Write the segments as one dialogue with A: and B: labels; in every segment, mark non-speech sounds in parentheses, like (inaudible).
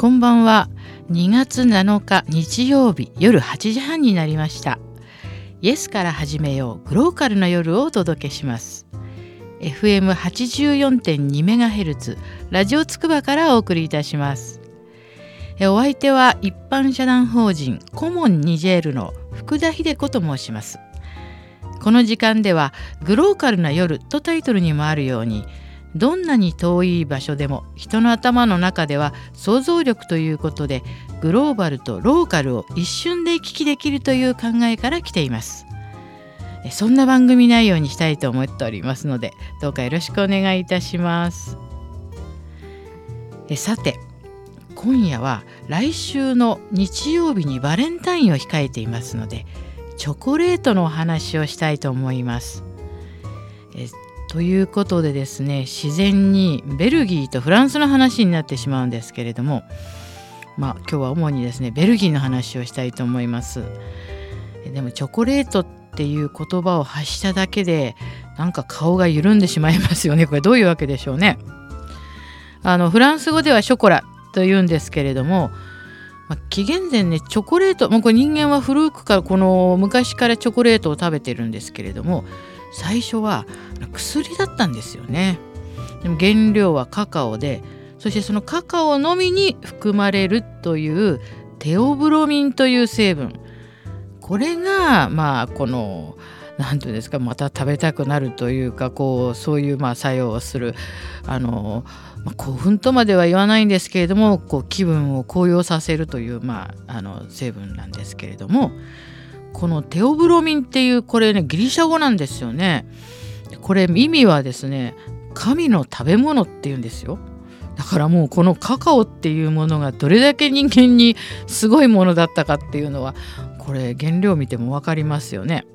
A: こんばんは。2月7日日曜日夜8時半になりました。イエスから始めようグローカルな夜をお届けします。FM84.2MHz ラジオつくばからお送りいたします。お相手は一般社団法人コモンニジェールの福田秀子と申します。この時間ではグローカルな夜とタイトルにもあるようにどんなに遠い場所でも人の頭の中では想像力ということでグローバルとローカルを一瞬で行き来できるという考えから来ています。そんな番組内容にしたいと思っておりますのでどうかよろしくお願いいたします。さて今夜は来週の日曜日にバレンタインを控えていますのでチョコレートのお話をしたいと思います。ということでですね自然にベルギーとフランスの話になってしまうんですけれどもまあ今日は主にですねベルギーの話をしたいと思います。でもチョコレートっていう言葉を発しただけでなんか顔が緩んでしまいますよね。これどういうわけでしょうね。あのフランス語ではショコラと言うんですけれどもまあ、紀元前ねチョコレートもうこれ人間は古くからこの昔からチョコレートを食べてるんですけれども最初は薬だったんですよね。でも原料はカカオでそしてそのカカオのみに含まれるというテオブロミンという成分これがまあこの何て言うんですかまた食べたくなるというかこうそういうまあ作用をするあの、まあ、興奮とまでは言わないんですけれどもこう気分を高揚させるという、まあ、あの成分なんですけれどもこのテオブロミンっていうこれねギリシャ語なんですよね。これ意味はですね神の食べ物っていうんですよ。だからもうこのカカオっていうものがどれだけ人間にすごいものだったかっていうのはこれ原料見ても分かりますよね。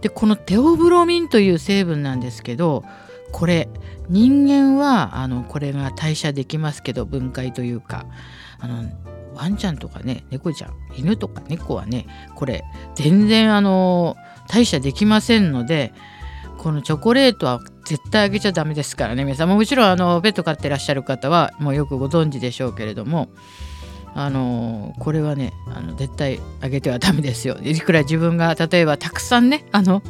A: でこのテオブロミンという成分なんですけどこれ人間はあのこれが代謝できますけど分解というかあのワンちゃんとかね猫ちゃん犬とか猫はねこれ全然あの代謝できませんのでこのチョコレートは絶対あげちゃダメですからね。皆さんももちろんあのペット飼ってらっしゃる方はもうよくご存知でしょうけれどもあのこれはねあの絶対あげてはダメですよ。いくら自分が例えばたくさんねあの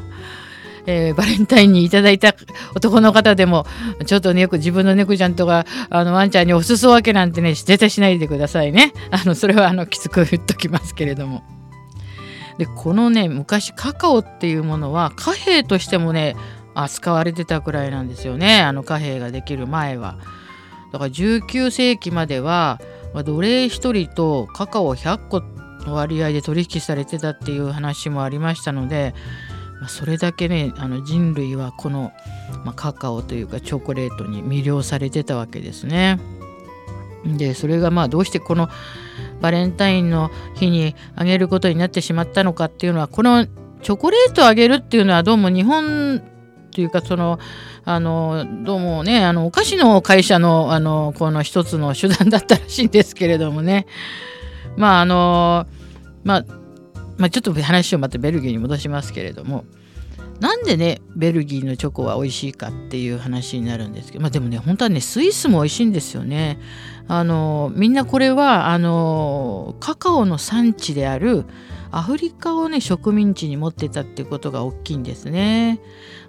A: えー、バレンタインにいただいた男の方でもちょっとねよく自分の猫ちゃんとかあのワンちゃんにおすそ分けなんてね絶対しないでくださいね。(laughs) あのそれはあのきつく言っときますけれども。でこのね昔カカオっていうものは貨幣としてもね扱われてたくらいなんですよね。あの貨幣ができる前は。だから19世紀までは奴隷1人とカカオ100個の割合で取引されてたっていう話もありましたのでまあ、それだけねあの人類はこの、まあ、カカオというかチョコレートに魅了されてたわけですね。でそれがまあどうしてこのバレンタインの日にあげることになってしまったのかっていうのはこのチョコレートをあげるっていうのはどうも日本というかそのあのどうもねあのお菓子の会社のあのこの一つの手段だったらしいんですけれどもねまああのまあまあ、ちょっと話をまたベルギーに戻しますけれどもなんでねベルギーのチョコは美味しいかっていう話になるんですけど、まあ、でもね本当はねスイスも美味しいんですよね。あのみんなこれはあのカカオの産地であるアフリカをね植民地に持ってたっていうことが大きいんですね。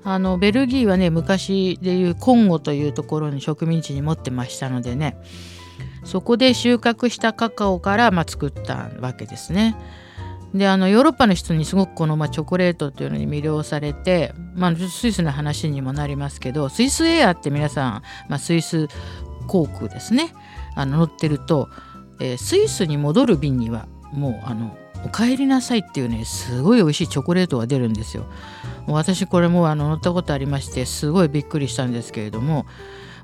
A: あのベルギーはね昔でいうコンゴというところに植民地に持ってましたのでねそこで収穫したカカオから、まあ、作ったわけですね。であのヨーロッパの人にすごくこの、ま、チョコレートっていうのに魅了されて、ま、スイスの話にもなりますけどスイスエアって皆さん、ま、スイス航空ですね。あの乗ってると、えー、スイスに戻る便にはもうあのお帰りなさいっていうねすごい美味しいチョコレートが出るんですよ。私これもあの乗ったことありましてすごいびっくりしたんですけれども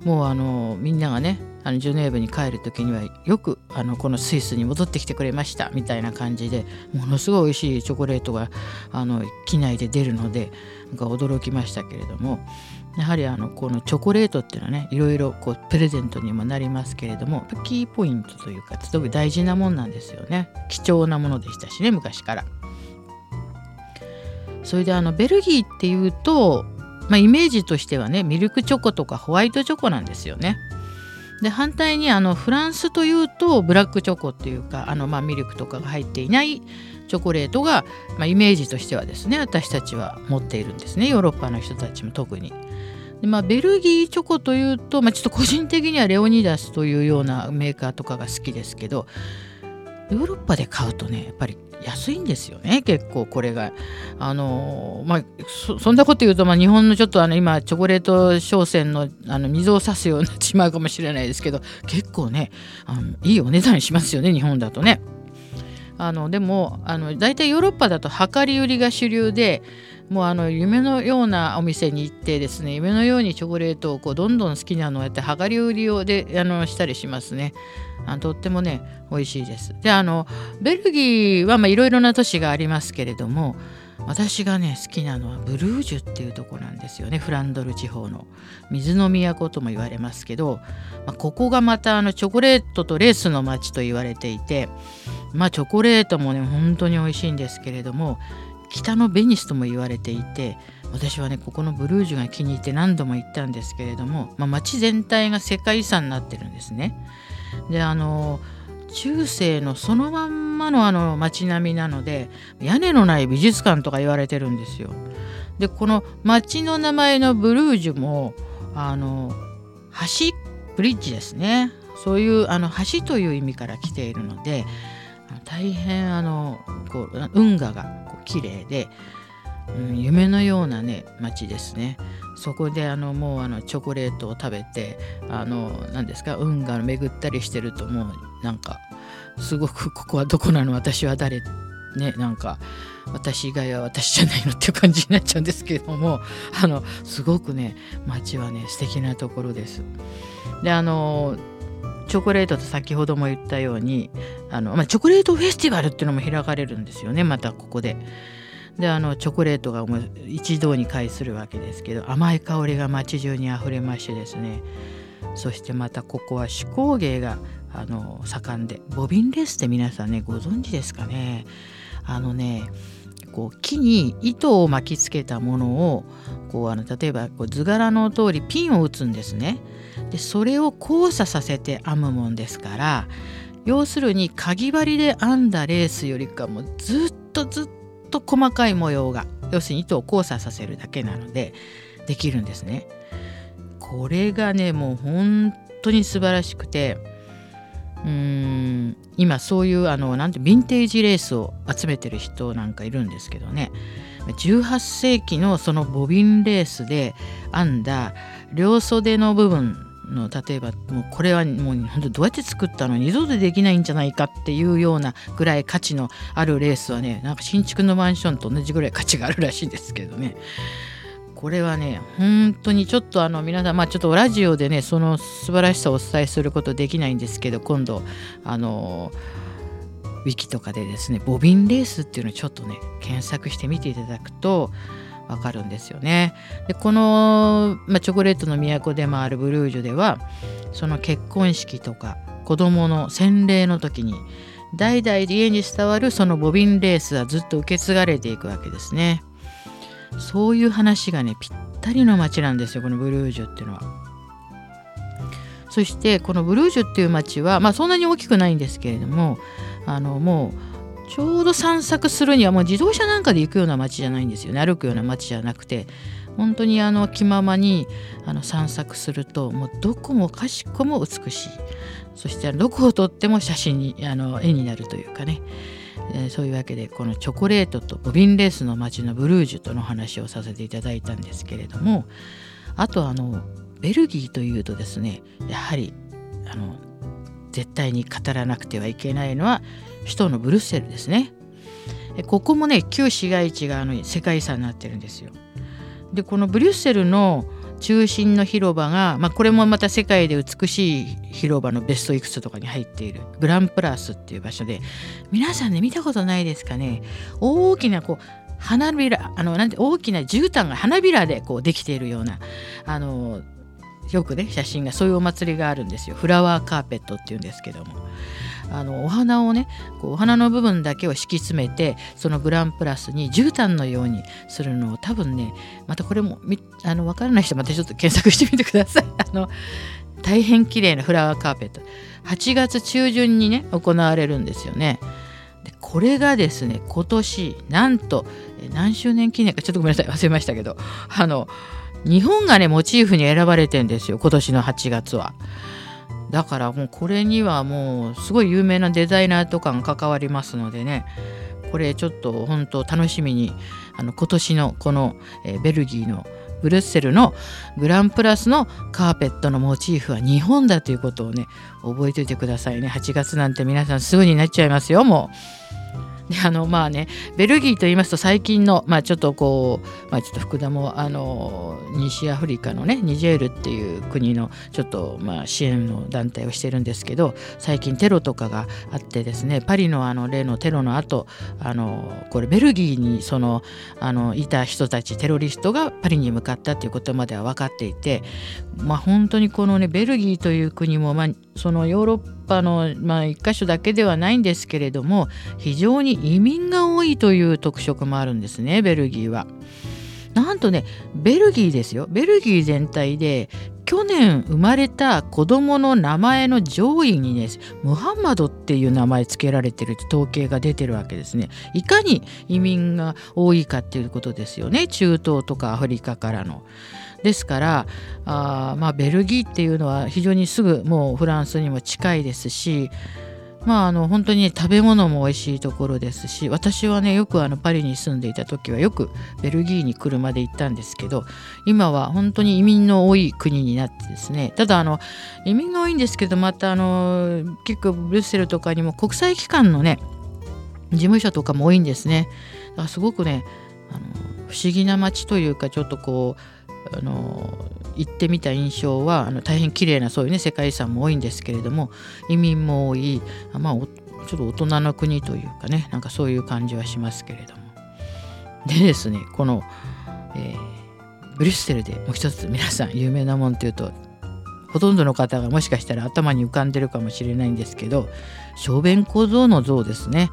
A: もうあのみんながねあのジュネーブに帰る時にはよくあのこのスイスに戻ってきてくれましたみたいな感じでものすごい美味しいチョコレートがあの機内で出るのでなんか驚きましたけれどもやはりあのこのチョコレートっていうのはねいろいろこうプレゼントにもなりますけれどもキーポイントというかすごく大事なもんなんですよね貴重なものでしたしね昔から。それであのベルギーっていうとまあ、イメージとしてはねミルクチョコとかホワイトチョコなんですよね。で反対にあのフランスというとブラックチョコっていうかあの、まあ、ミルクとかが入っていないチョコレートが、まあ、イメージとしてはですね私たちは持っているんですねヨーロッパの人たちも特に。でまあ、ベルギーチョコというと、まあ、ちょっと個人的にはレオニダスというようなメーカーとかが好きですけどヨーロッパで買うとねやっぱり安いんですよね結構これが。あのまあそんなこと言うと、まあ、日本のちょっとあの今チョコレート商戦のあの水を差すようになってしまうかもしれないですけど結構ねあのいいお値段しますよね日本だとね。あのでもあの大体ヨーロッパだと量り売りが主流でもうあの夢のようなお店に行ってですね夢のようにチョコレートをこうどんどん好きなのをやって量り売りをであのしたりしますね。あとってもね美味しいです。であのベルギーはいろいろな都市がありますけれども私がね好きなのはブルージュっていうとこなんですよねフランドル地方の水の都とも言われますけど、まあ、ここがまたあのチョコレートとレースの街と言われていてまあチョコレートもね本当に美味しいんですけれども北のベニスとも言われていて私はねここのブルージュが気に入って何度も行ったんですけれども、まあ、街全体が世界遺産になってるんですね。であの中世のそのまんまのあの街並みなので屋根のない美術館とか言われてるんですよ。でこの街の名前のブルージュもあの橋ブリッジですねそういうあの橋という意味から来ているので大変あのこう運河がこう綺麗で、うん、夢のようなね街ですね。そこであのもうあのチョコレートを食べてあの何ですか運河を巡ったりしてるともうなんかすごくここはどこなの私は誰？ねなんか私以外は私じゃないのっていう感じになっちゃうんですけどもあのすごくね街はね素敵なところです。であのチョコレートと先ほども言ったようにあの、まあ、チョコレートフェスティバルっていうのも開かれるんですよねまたここで。であのチョコレートが一堂に会するわけですけど甘い香りが街中にあふれましてですねそしてまたここは手工芸があの盛んでボビンレスって皆さんねご存知ですかねあのねこう木に糸を巻きつけたものをこうあの例えばこう図柄の通りピンを打つんですね。でそれを交差させて編むもんですから要するにかぎ針で編んだレースよりかもずっとずっと細かい模様が要するに糸を交差させるだけなのでできるんですね。これがねもう本当に素晴らしくてうーん今そういうあのなんてヴィンテージレースを集めてる人なんかいるんですけどね18世紀のそのボビンレースで編んだ両袖の部分の例えばもうこれはもう本当どうやって作ったの二度とできないんじゃないかっていうようなぐらい価値のあるレースはねなんか新築のマンションと同じぐらい価値があるらしいんですけどね。これはね本当にちょっとあの皆さんまあちょっとラジオでねその素晴らしさをお伝えすることできないんですけど今度あのウィキとかでですねボビンレースっていうのをちょっとね検索してみていただくとわかるんですよね。でこの、まあ、チョコレートの都でもあるブルージュではその結婚式とか子供の洗礼の時に代々家に伝わるそのボビンレースはずっと受け継がれていくわけですね。そういう話がねぴったりの街なんですよこのブルージュっていうのは。そしてこのブルージュっていう街は、まあ、そんなに大きくないんですけれどもあのもうちょうど散策するにはもう自動車なんかで行くような街じゃないんですよね。歩くような街じゃなくて。本当にあの気ままにあの散策するともうどこもかしこも美しい。そしてどこをとっても写真にあの絵になるというかね。えー、そういうわけでこのチョコレートとボビンレースの街のブルージュとの話をさせていただいたんですけれどもあとあのベルギーというとですねやはりあの絶対に語らなくてはいけないのは首都のブルッセルですね。ここもね旧市街地があの世界遺産になってるんですよ。でこのブリュッセルの中心の広場が、まあ、これもまた世界で美しい広場のベストいくつとかに入っているグランプラスっていう場所で皆さんね見たことないですかね大きなこう花びらあのなんて大きな絨毯が花びらでこうできているようなあのよくね写真がそういうお祭りがあるんですよフラワーカーペットっていうんですけどもあのお花をねこうお花の部分だけを敷き詰めてそのグランプラスに絨毯のようにするのを多分ねまたこれもあの分からない人またちょっと検索してみてください。(laughs) あの大変綺麗なフラワーカーペット8月中旬にね行われるんですよね。でこれがですね今年なんと何周年記念かちょっとごめんなさい忘れましたけどあの日本がねモチーフに選ばれてんですよ今年の8月は。だからもうこれにはもうすごい有名なデザイナーとかが関わりますのでねこれちょっと本当楽しみにあの今年のこの、えベルギーのブルッセルのグランプラスのカーペットのモチーフは日本だということをね覚えておいてくださいね8月なんて皆さんすぐになっちゃいますよもう。で (laughs) あのまあねベルギーと言いますと最近の、まあ、ちょっとこう、まあ、ちょっと福田もあの西アフリカのねニジェールっていう国のちょっと、まあ、支援の団体をしてるんですけど最近テロとかがあってですねパリのあの例のテロの後あのこれベルギーにそのあのいた人たちテロリストがパリに向かったということまでは分かっていて、まあ、本当にこのねベルギーという国も、まあ、そのヨーロッパの、まあ、1箇所だけではないんですけれども非常に移民が多いという特色もあるんですねベルギーは。なんとねベルギーですよベルギー全体で去年生まれた子供の名前の上位にねムハンマドっていう名前付けられてる統計が出てるわけですねいかに移民が多いかっていうことですよね中東とかアフリカからの。ですからあ、まあ、ベルギーっていうのは非常にすぐもうフランスにも近いですしまあ、あの本当に、ね、食べ物も美味しいところですし私はねよくあのパリに住んでいた時はよくベルギーに車で行ったんですけど今は本当に移民の多い国になってですねただあの移民が多いんですけどまたあの結構ブルッセルとかにも国際機関のね事務所とかも多いんですね。だからすごくねあの不思議な街というかちょっとこうあの行ってみた印象はあの大変綺麗なそういうね世界遺産も多いんですけれども移民も多いまあちょっと大人の国というかねなんかそういう感じはしますけれども。でですねこの、えー、ブリュッセルでもう一つ皆さん有名なもんというとほとんどの方がもしかしたら頭に浮かんでるかもしれないんですけど小便小僧の像ですね。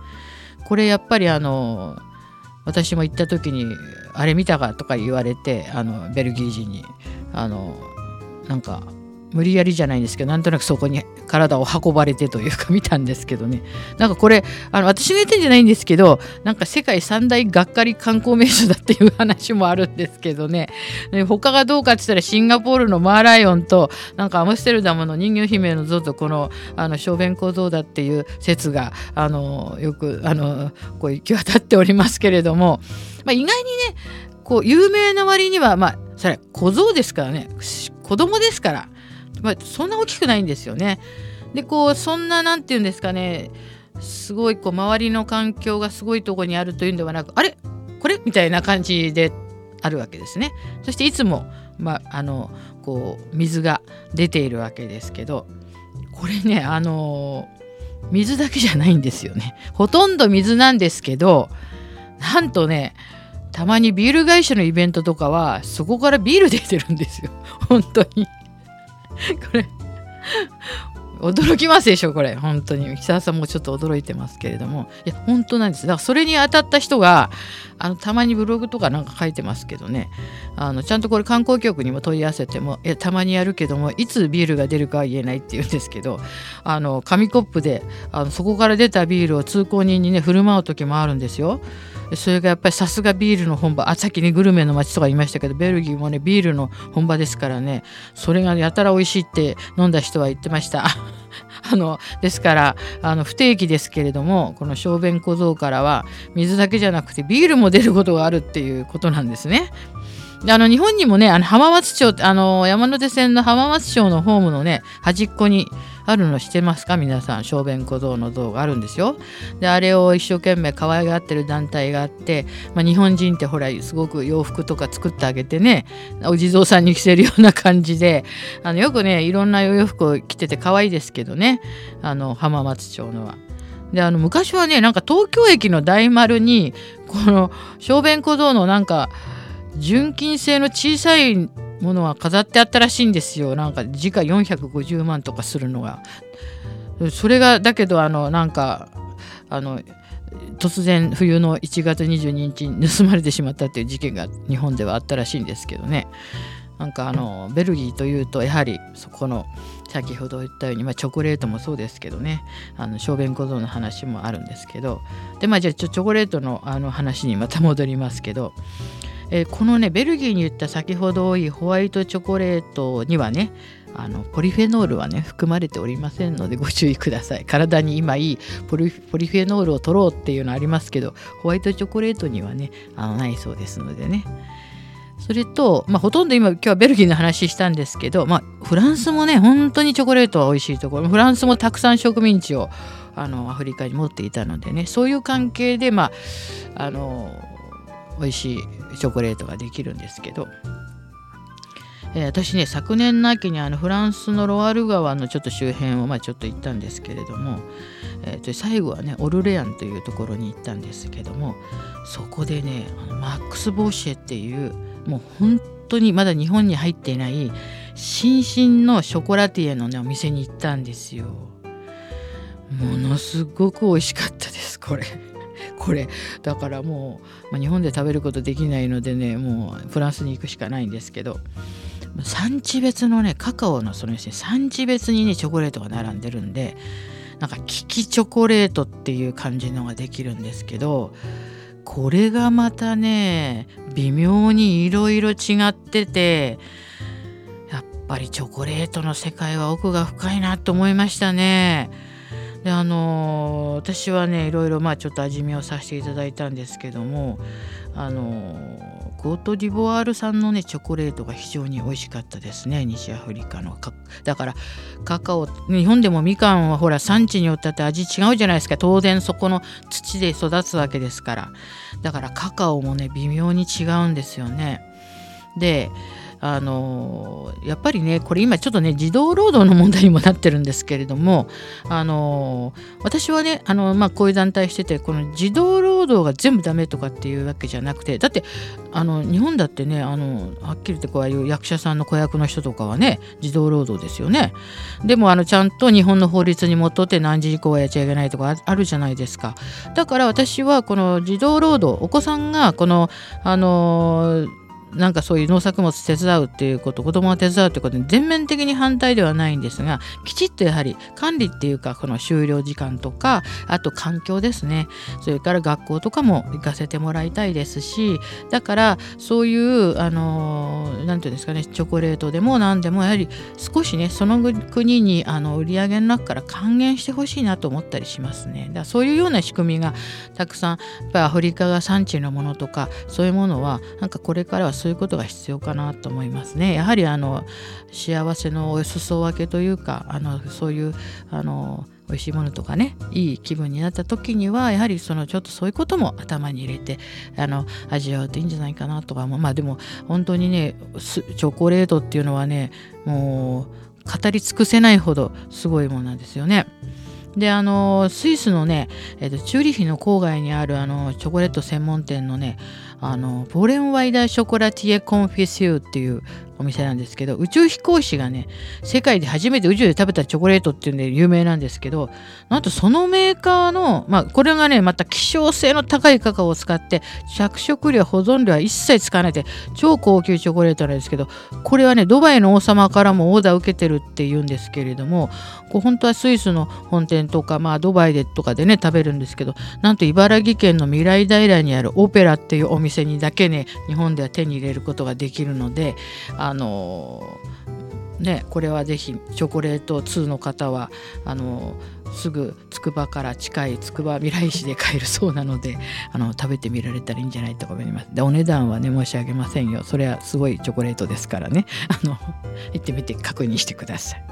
A: これやっぱりあの私も行った時に「あれ見たか?」とか言われてあのベルギー人にあのなんか無理やりじゃないんですけどなんとなくそこに体を運ばれてというか見たんですけどね。(laughs) なんかこれあの私が言ってんじゃないんですけどなんか世界三大がっかり観光名所だっていう話もあるんですけどね。(laughs) 他がどうかって言ったらシンガポールのマーライオンとなんかアムステルダムの人魚姫の像とこのあの小便小僧だっていう説があのよくあのこう行き渡っておりますけれども、まあ、意外にねこう有名な割にはまあそれ小僧ですからね。子供ですから。まあ、そんな大きくないんですよね。でこうそんな何て言うんですかねすごいこう周りの環境がすごいとこにあるというんではなくあれ？これ？みたいな感じであるわけですね。そしていつも、まあ、あのこう水が出ているわけですけどこれねあの水だけじゃないんですよね。ほとんど水なんですけどなんとねたまにビール会社のイベントとかはそこからビール出てるんですよ本当に。これ驚きますでしょこれ。本当に。久田さんもちょっと驚いてますけれども。いや本当なんです。だからそれに当たった人があのたまにブログとかなんか書いてますけどね。あのちゃんとこれ観光局にも問い合わせてもいやたまにやるけどもいつビールが出るかは言えないって言うんですけどあの紙コップであのそこから出たビールを通行人にね振る舞う時もあるんですよ。それがやっぱりさすがビールの本場あさっきねグルメの街とか言いましたけどベルギーもねビールの本場ですからねそれがやたら美味しいって飲んだ人は言ってました。あのですからあの不定期ですけれどもこの小便小僧からは水だけじゃなくてビールも出ることがあるっていうことなんですね。であの日本にもねあの浜松町あの山手線の浜松町のホームのね端っこにあるのしてますか？皆さん小便小僧の像があるんですよ。であれを一生懸命可愛がってる団体があって、まあ、日本人ってほらすごく洋服とか作ってあげてねお地蔵さんに着せるような感じであのよくねいろんなお洋服を着てて可愛いですけどねあの浜松町のは。であの昔はねなんか東京駅の大丸にこの小便小僧のなんか純金製の小さいものは飾ってあったらしいんですよ。なんか時価450万とかするのが。それがだけどあのなんかあの突然冬の1月22日に盗まれてしまったっていう事件が日本ではあったらしいんですけどね。なんかあのベルギーというとやはりそこの先ほど言ったように、まあ、チョコレートもそうですけどね。あの小便小僧の話もあるんですけど。でまあじゃあチョコレートのあの話にまた戻りますけど、えー、このねベルギーに言った先ほど多いホワイトチョコレートにはねあのポリフェノールはね含まれておりませんのでご注意ください。体に今いいポリフェノールを取ろうっていうのありますけどホワイトチョコレートにはねあのないそうですのでね。それと、まあ、ほとんど今今日はベルギーの話したんですけど、まあ、フランスもね本当にチョコレートは美味しいところフランスもたくさん植民地をあのアフリカに持っていたのでねそういう関係でまああの美味しいチョコレートができるんですけど、えー、私ね昨年の秋にあのフランスのロワール川のちょっと周辺をまあちょっと行ったんですけれども、えー、と最後はねオルレアンというところに行ったんですけどもそこでねあのマックス・ボーシェっていうもう本当にまだ日本に入っていない新進のショコラティエのねお店に行ったんですよ。ものすごく美味しかったですこれ。これ。だからもう、まあ、日本で食べることできないのでねもうフランスに行くしかないんですけど産地別のねカカオのそのですね産地別にねチョコレートが並んでるんでなんかキキチョコレートっていう感じのができるんですけどこれがまたね微妙にいろいろ違っててやっぱりチョコレートの世界は奥が深いなと思いましたね。であの私はねいろいろまあちょっと味見をさせていただいたんですけどもあのコートディボワール産のねチョコレートが非常に美味しかったですね西アフリカの。だからカカオ日本でもみかんはほら産地によって味違うじゃないですか。当然そこの土で育つわけですから。だからカカオもね微妙に違うんですよね。であのやっぱりねこれ今ちょっとね児童労働の問題にもなってるんですけれどもあの私はねあの、まあ、こういう団体しててこの児童労働が全部ダメとかっていうわけじゃなくてだってあの日本だってねあのはっきり言ってこういう役者さんの子役の人とかはね児童労働ですよね。でもあのちゃんと日本の法律にもとって何時以降はやっちゃいけないとかあるじゃないですか。だから私はこの児童労働お子さんがこのあのなんかそういう農作物手伝うっていうこと子供が手伝うってことに全面的に反対ではないんですがきちっとやはり管理っていうかこの終了時間とかあと環境ですね。それから学校とかも行かせてもらいたいですしだからそういうあの何て言うんですかねチョコレートでも何でもやはり少しねその国にあの売り上げの中から還元してほしいなと思ったりしますね。だそういうような仕組みがたくさんやっぱりアフリカが産地のものとかそういうものはなんかこれからはそういうことが必要かなと思いますね。やはりあの幸せのお裾分けというかあのそういうあの美味しいものとかねいい気分になった時にはやはりそのちょっとそういうことも頭に入れてあの味わうといいんじゃないかなとかまあでも本当にねチョコレートっていうのはねもう語り尽くせないほどすごいものなんですよね。であのスイスのね、えーと、チューリヒの郊外にあるあのチョコレート専門店のねあの Vollenweider Chocolatier Confiseur っていうお店なんですけど宇宙飛行士がね世界で初めて宇宙で食べたチョコレートっていうんで有名なんですけどなんとそのメーカーの、まあ、これがねまた希少性の高いカカオを使って着色料保存料は一切使わないで超高級チョコレートなんですけどこれはねドバイの王様からもオーダー受けてるっていうんですけれどもこう本当はスイスの本店とか、まあ、ドバイでとかでね食べるんですけどなんと茨城県の未来平にあるオペラっていうお店店にだけね日本では手に入れることができるのであのねこれはぜひチョコレート2の方はあのすぐつくばから近いつくば未来市で買えるそうなのであの食べてみられたらいいんじゃないと思います。でお値段はね申し上げませんよ。それはすごいチョコレートですからね。あの行ってみて確認してください。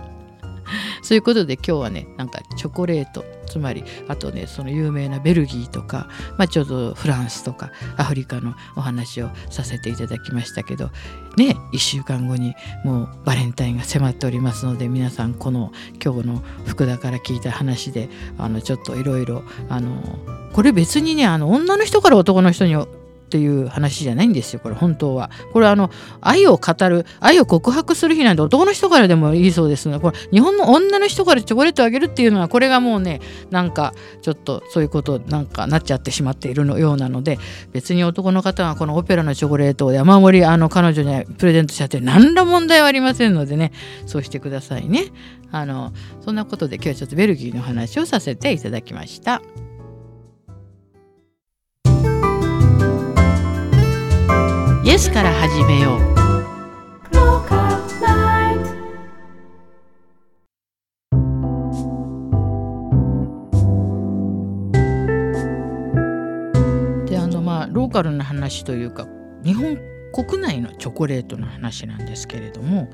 A: そういうことで今日はねなんかチョコレートつまりあとねその有名なベルギーとか、まあ、ちょうどフランスとかアフリカのお話をさせていただきましたけどね1週間後にもうバレンタインが迫っておりますので皆さんこの今日の福田から聞いた話であのちょっといろいろこれ別にねあの女の人から男の人にっていう話じゃないんですよこれ本当はこれあの愛を語る愛を告白する日なんて男の人からでもいいそうですねこれ日本の女の人からチョコレートあげるっていうのはこれがもうねなんかちょっとそういうことなんかなっちゃってしまっているのようなので別に男の方がこのオペラのチョコレートを山盛りあの彼女にプレゼントしちゃって何ら問題はありませんのでねそうしてくださいねあのそんなことで今日はちょっとベルギーの話をさせていただきました。イエスから始めよう。であのまあローカルな話というか日本国内のチョコレートの話なんですけれども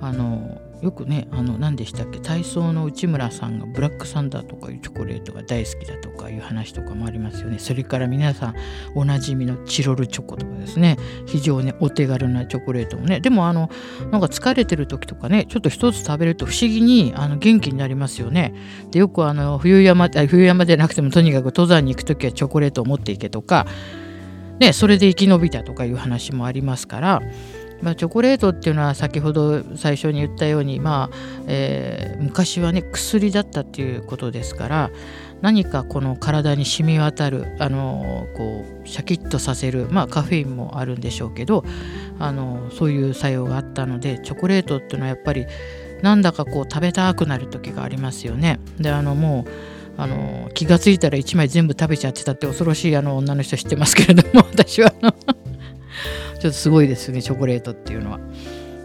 A: あのよくねあの何でしたっけ体操の内村さんがブラックサンダーとかいうチョコレートが大好きだとかいう話とかもありますよね。それから皆さんおなじみのチロルチョコとかですね。非常にお手軽なチョコレートもね。でもあのなんか疲れてる時とかねちょっと一つ食べると不思議にあの元気になりますよね。でよくあの冬山冬山でなくてもとにかく登山に行く時はチョコレートを持っていけとかねそれで生き延びたとかいう話もありますからまあ、チョコレートっていうのは先ほど最初に言ったように、まあえー、昔はね薬だったっていうことですから何かこの体に染み渡るあのこうシャキッとさせる、まあ、カフェインもあるんでしょうけどあのそういう作用があったのでチョコレートっていうのはやっぱりなんだかこう食べたくなる時がありますよね。であのもうあの気が付いたら1枚全部食べちゃってたって恐ろしいあの女の人知ってますけれども私はあのちょっとすごいですねチョコレートっていうのは。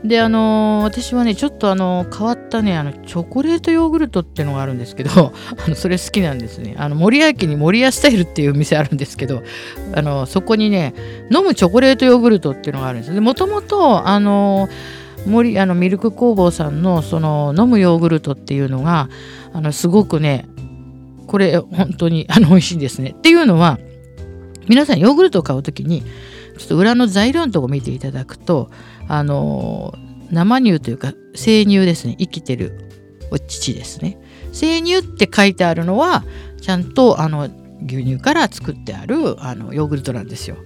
A: であのー、私はねちょっとあの変わったねあのチョコレートヨーグルトっていうのがあるんですけど (laughs) あのそれ好きなんですね。あの森屋駅に森屋スタイルっていう店あるんですけどあのそこにね飲むチョコレートヨーグルトっていうのがあるんです。でもともとあの森あのミルク工房さんのその飲むヨーグルトっていうのがあのすごくねこれ本当にあの美味しいんですね。っていうのは皆さんヨーグルトを買う時にちょっと裏の材料のとこ見ていただくとあの生乳というか生乳ですね生きてるお乳ですね生乳って書いてあるのはちゃんとあの牛乳から作ってあるあのヨーグルトなんですよ。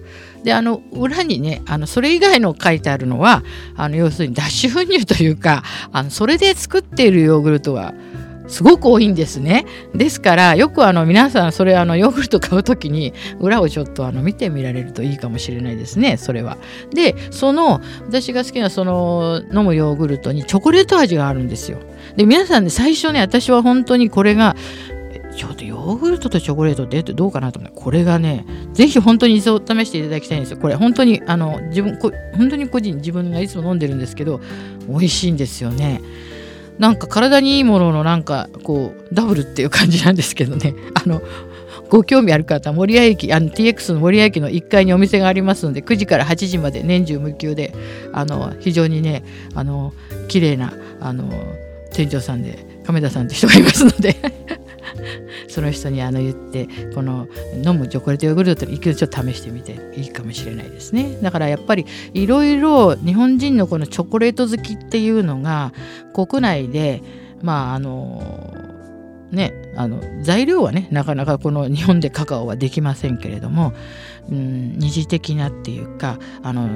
A: であの裏にねあのそれ以外の書いてあるのはあの要するに脱脂粉乳というかあのそれで作っているヨーグルトがすごく多いんですね。ですからよくあの皆さんそれあのヨーグルト買う時に裏をちょっとあの見てみられるといいかもしれないですねそれは。でその私が好きなその飲むヨーグルトにチョコレート味があるんですよ。で皆さんね最初ね私は本当にこれがちょっとヨーグルトとチョコレートってどうかなと思ってこれがねぜひ本当に一度試していただきたいんですよこれ本当にあの自分こ本当に個人自分がいつも飲んでるんですけど美味しいんですよね。なんか体にいいもののなんかこうダブルっていう感じなんですけどね。(laughs) あのご興味ある方守谷駅あの TX の守谷駅の1階にお店がありますので9時から8時まで年中無休であの非常にねあの綺麗なあの店長さんで亀田さんって人がいますので。(laughs) (laughs) その人にあの言ってこの飲むチョコレートヨーグルト一度ちょっと試してみていいかもしれないですね。だからやっぱりいろいろ日本人のこのチョコレート好きっていうのが国内でまああのねあの材料はねなかなかこの日本でカカオはできませんけれども、うん、二次的なっていうかあの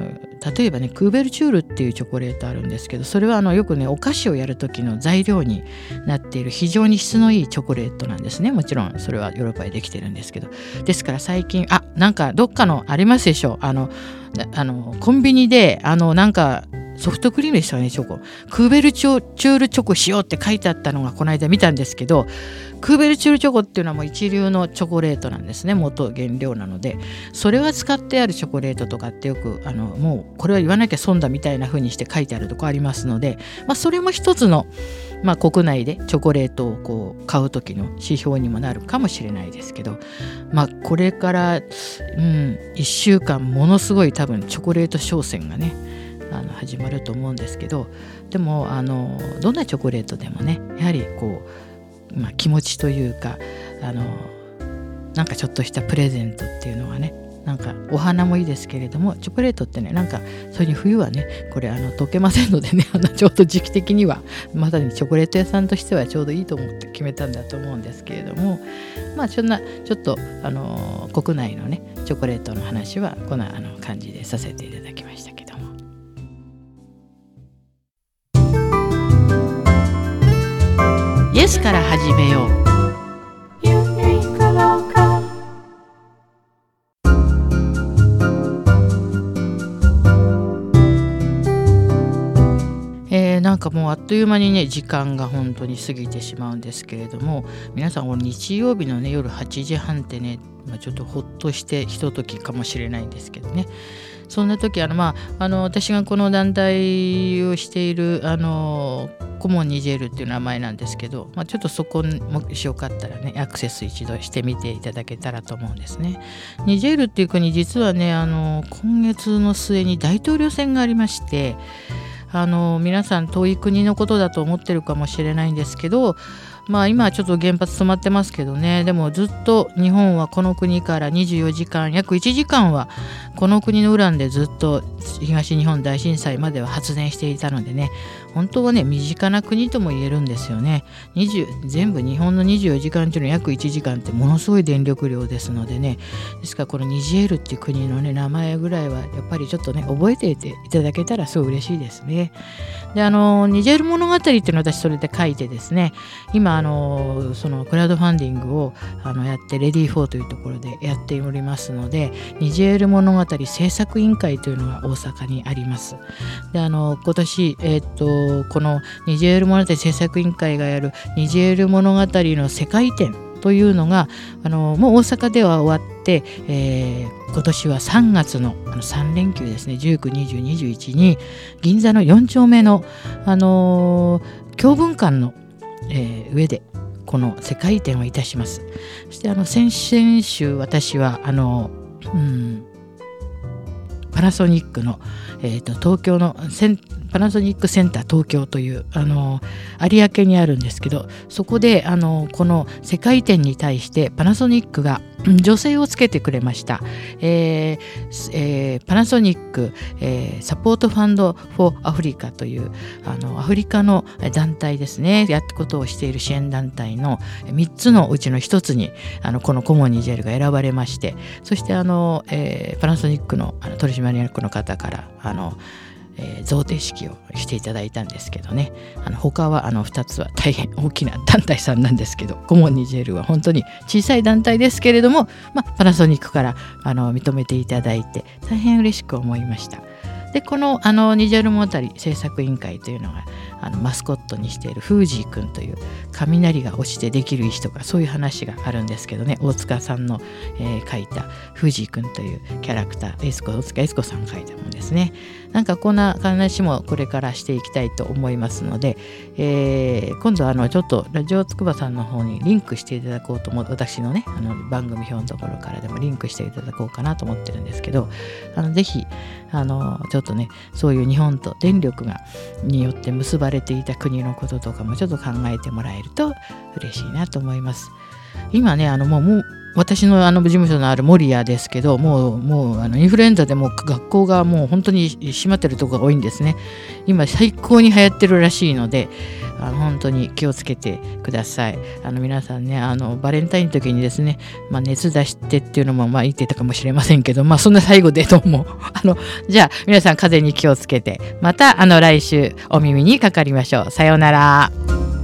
A: 例えばねクーベルチュールっていうチョコレートあるんですけどそれはあのよくねお菓子をやる時の材料になっている非常に質のいいチョコレートなんですね。もちろんそれはヨーロッパでできてるんですけど。ですから最近あなんかどっかのありますでしょう。あのあのコンビニであのなんかソフトクリームでしたねチョコクーベルチュールチョコしようって書いてあったのがこの間見たんですけどクーベルチュールチョコっていうのはもう一流のチョコレートなんですね。元原料なので。それが使ってあるチョコレートとかってよくあのもうこれは言わなきゃ損だみたいな風にして書いてあるとこありますので、まあ、それも一つの、まあ、国内でチョコレートをこう買う時の指標にもなるかもしれないですけど、まあ、これから、うん、1週間ものすごい多分チョコレート商戦がねあの始まると思うんですけどでもあのどんなチョコレートでもねやはりこう、まあ、気持ちというかあのなんかちょっとしたプレゼントっていうのがねなんかお花もいいですけれどもチョコレートってねなんかそれに冬はねこれあの溶けませんのでね (laughs) あのちょうど時期的にはまさにチョコレート屋さんとしてはちょうどいいと思って決めたんだと思うんですけれどもまあそんなちょっとあの国内のねチョコレートの話はこんなあの感じでさせていただきました。イエスから始めよう。なんかもうあっという間にね時間が本当に過ぎてしまうんですけれども皆さん日曜日のね夜8時半ってね、まあ、ちょっとほっとしてひとときかもしれないんですけどね。そんな時あのまああの私がこの団体をしているあのコモンニジェールっていう名前なんですけど、まあ、ちょっとそこもしよかったらねアクセス一度してみていただけたらと思うんですね。ニジェールっていう国実はねあの今月の末に大統領選がありましてあの皆さん遠い国のことだと思ってるかもしれないんですけどまあ今はちょっと原発止まってますけどね。でもずっと日本はこの国から24時間約1時間はこの国のウランでずっと東日本大震災までは発電していたのでね。本当はね身近な国とも言えるんですよね。20全部日本の24時間中の約1時間ってものすごい電力量ですのでね。ですからこのニジェールっていう国のね名前ぐらいはやっぱりちょっとね覚えていていただけたらすごい嬉しいですね。であのニジェール物語っていうのを私それで書いてですね。今あのそのクラウドファンディングをあのやってレディー4というところでやっておりますのでニジェール物語制作委員会というのが大阪にあります。であの今年えっ、とこのニジェール物語制作委員会がやるニジェール物語の世界展というのがあのもう大阪では終わって、えー、今年は3月のあの3連休ですね192021に銀座の4丁目の、あのー、教文館の、えー、上でこの世界展をいたします。そしてあの先々週私はあの、うん、パナソニックの、えーと、東京のパナソニックセンター東京というあの有明にあるんですけどそこであのこの世界展に対してパナソニックが女性をつけてくれました、えーえー、パナソニック、えー、サポートファンド・フォー・アフリカというあのアフリカの団体ですね。やったことをしている支援団体の3つのうちの1つにあのこのコモニジェルが選ばれましてそしてあの、えー、パナソニックのあの取締役の方からあのえー、贈呈式をしていただいたんですけどね。あの他はあの2つは大変大きな団体さんなんですけどコモンニジェールは本当に小さい団体ですけれども、まあ、パナソニックからあの認めていただいて大変嬉しく思いました。でこのあのニジェールモータリ製作委員会というのがあのマスコットにしているフージー君という雷が落ちてできる石とかそういう話があるんですけどね。大塚さんの、えー、書いたフージー君というキャラクターエスコ大塚エスコさんが書いたものですね。なんかこんな話もこれからしていきたいと思いますので、えー、今度あのちょっとラジオつくばさんの方にリンクしていただこうと思う私のねあの番組表のところからでもリンクしていただこうかなと思ってるんですけどあのぜひあのちょっとねそういう日本と電力がによって結ばれていた国のこととかもちょっと考えてもらえると嬉しいなと思います。今ねあのもう私のあの事務所のある守谷ですけどもうもうあのインフルエンザでも学校がもう本当に閉まってるとこが多いんですね。今最高に流行ってるらしいのであの本当に気をつけてください。あの皆さんねあのバレンタインの時にですね、まあ、熱出してっていうのもまあ言ってたかもしれませんけどまあそんな最後でどうも。(laughs) あのじゃあ皆さん風邪に気をつけてまたあの来週お耳にかかりましょう。さようなら。